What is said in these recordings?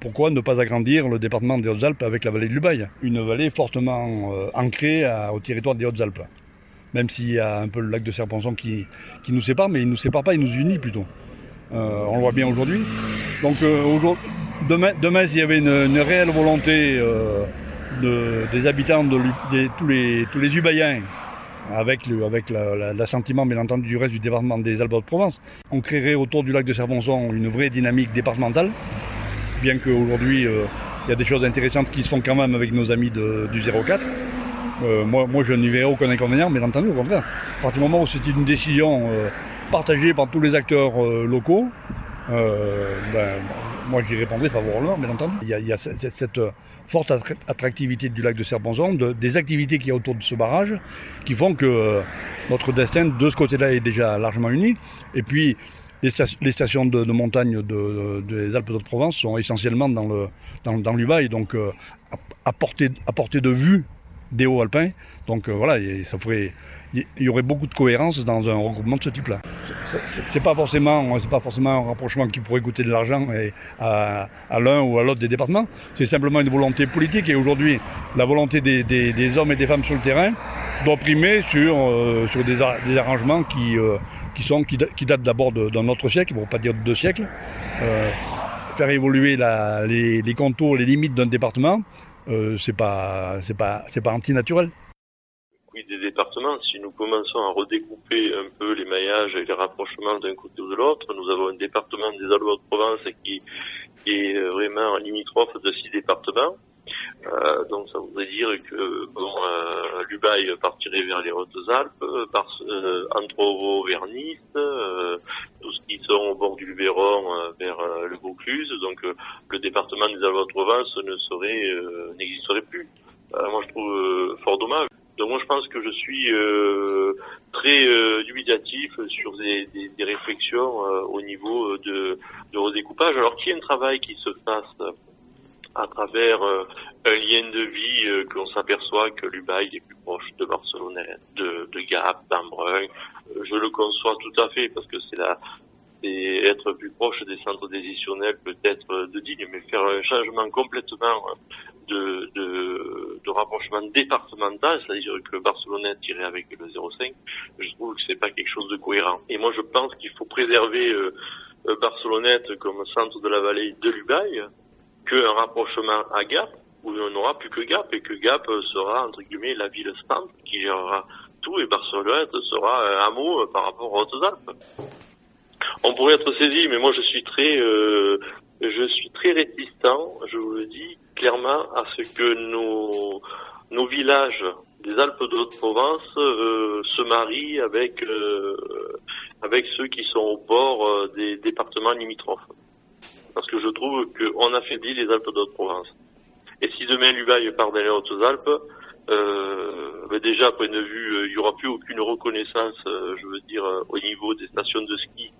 Pourquoi, ne pas agrandir le département des Hautes-Alpes avec la vallée de Lubaï Une vallée fortement euh, ancrée à- au territoire des Hautes-Alpes. Même s'il y a un peu le lac de Serponçon qui, nous sépare, mais il ne nous sépare pas, il nous unit plutôt. Euh, on le voit bien aujourd'hui. Donc euh, demain, s'il y avait une, réelle volonté euh, de- des habitants, de, tous les, tous les Ubaïens, avec l'assentiment bien entendu du reste du département des Alpes de Provence, on créerait autour du lac de Serponçon une vraie dynamique départementale, bien qu'aujourd'hui euh, il y a des choses intéressantes qui se font quand même avec nos amis du 04. Euh, moi, moi, je n'y verrai aucun inconvénient, bien entendu, au contraire. À partir du moment où c'est une décision euh, partagée par tous les acteurs locaux, ben, moi, j'y répondrai favorablement, bien entendu. Il y a, cette, forte attra- attractivité du lac de Serponçon, de- des activités qu'il y a autour de ce barrage, qui font que notre destin, de ce côté-là, est déjà largement uni. Et puis, les, sta- les stations de, montagne de- de- des Alpes de Provence sont essentiellement dans le dans, dans l'Ubaï, donc euh, à, à portée, à portée de vue des hauts alpins. Donc euh, voilà, ça il y aurait beaucoup de cohérence dans un regroupement de ce type-là. C'est- pas forcément, c'est pas forcément un rapprochement qui pourrait coûter de l'argent à, à l'un ou à l'autre des départements. C'est simplement une volonté politique. Et aujourd'hui, la volonté des, des- des hommes et des femmes sur le terrain doit primer sur euh, sur des, des arrangements qui euh, qui sont qui, qui datent d'abord d'un autre siècle, pour pas dire de deux siècles. Euh, faire évoluer la- les, les contours, les limites d'un département, euh, c'est pas c'est pas c'est pas antinaturel. Oui, des départements, si nous commençons à redécouper un peu les maillages et les rapprochements d'un côté ou de l'autre, nous avons un département des Alpes de Provence qui, qui est vraiment limitrophe de six départements. Euh, donc ça voudrait dire que bon, euh, l'Ubaï partirait vers les Hautes-Alpes, par, euh, Antrovo vers Nice, euh, tout ce qui sont au bord du Luberon euh, vers euh, le Vaucluse. Donc euh, le département des Alpes Provence ne serait euh, n'existerait plus. Euh, moi je trouve euh, fort dommage. Donc moi je pense que je suis euh, très euh, dubitatif sur des, des, des réflexions euh, au niveau de, de redécoupage. Alors qu'il y ait un travail qui se fasse à travers euh, un lien de vie euh, qu'on s'aperçoit que l'Ubaï est plus proche de Barcelonnette, de, Gap, d'Embrun. Euh, je le conçois tout à fait parce que c'est la être plus proche des centres décisionnels peut-être de Digne, mais faire un changement complètement de, de, rapprochement départemental, c'est-à-dire que Barcelonnette irait avec le 05, je trouve que c'est pas quelque chose de cohérent. Et moi je pense qu'il faut préserver euh, Barcelonnette comme centre de la vallée de l'Ubaï, qu'un rapprochement à Gap, où on n'aura plus que Gap, et que Gap sera, entre guillemets, la ville centre qui gérera tout, et Barcelonnette sera un hameau euh, par rapport aux Hautes-Alpes. On pourrait être saisi, mais moi je suis très, euh, je suis très réticent, je vous le dis clairement, à ce que nos, nos villages des Alpes de Haute-Provence euh, se marient avec, euh, avec ceux qui sont au bord euh, des départements limitrophes parce que je trouve qu'on affaiblit les Alpes de Haute-Provence. Et si demain l'Ubaï part dans les Hautes-Alpes, euh, ben déjà, point de vue, euh, il n'y aura plus aucune reconnaissance, euh, je veux dire, au niveau des stations de ski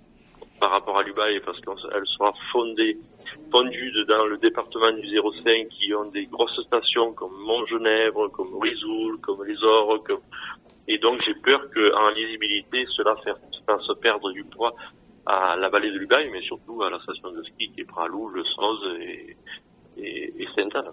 par rapport à l'Ubaï, parce qu'elle sera fondée, fondue dans le département du 05, qui ont des grosses stations comme Montgenèvre, comme Rizoul, comme Les Ors, comme... et donc j'ai peur qu'en lisibilité, cela fasse perdre du poids à la vallée de l'Ubaï, mais surtout à la station de ski qui est Pralou, Le Soz et, et, et Sainte-Anne.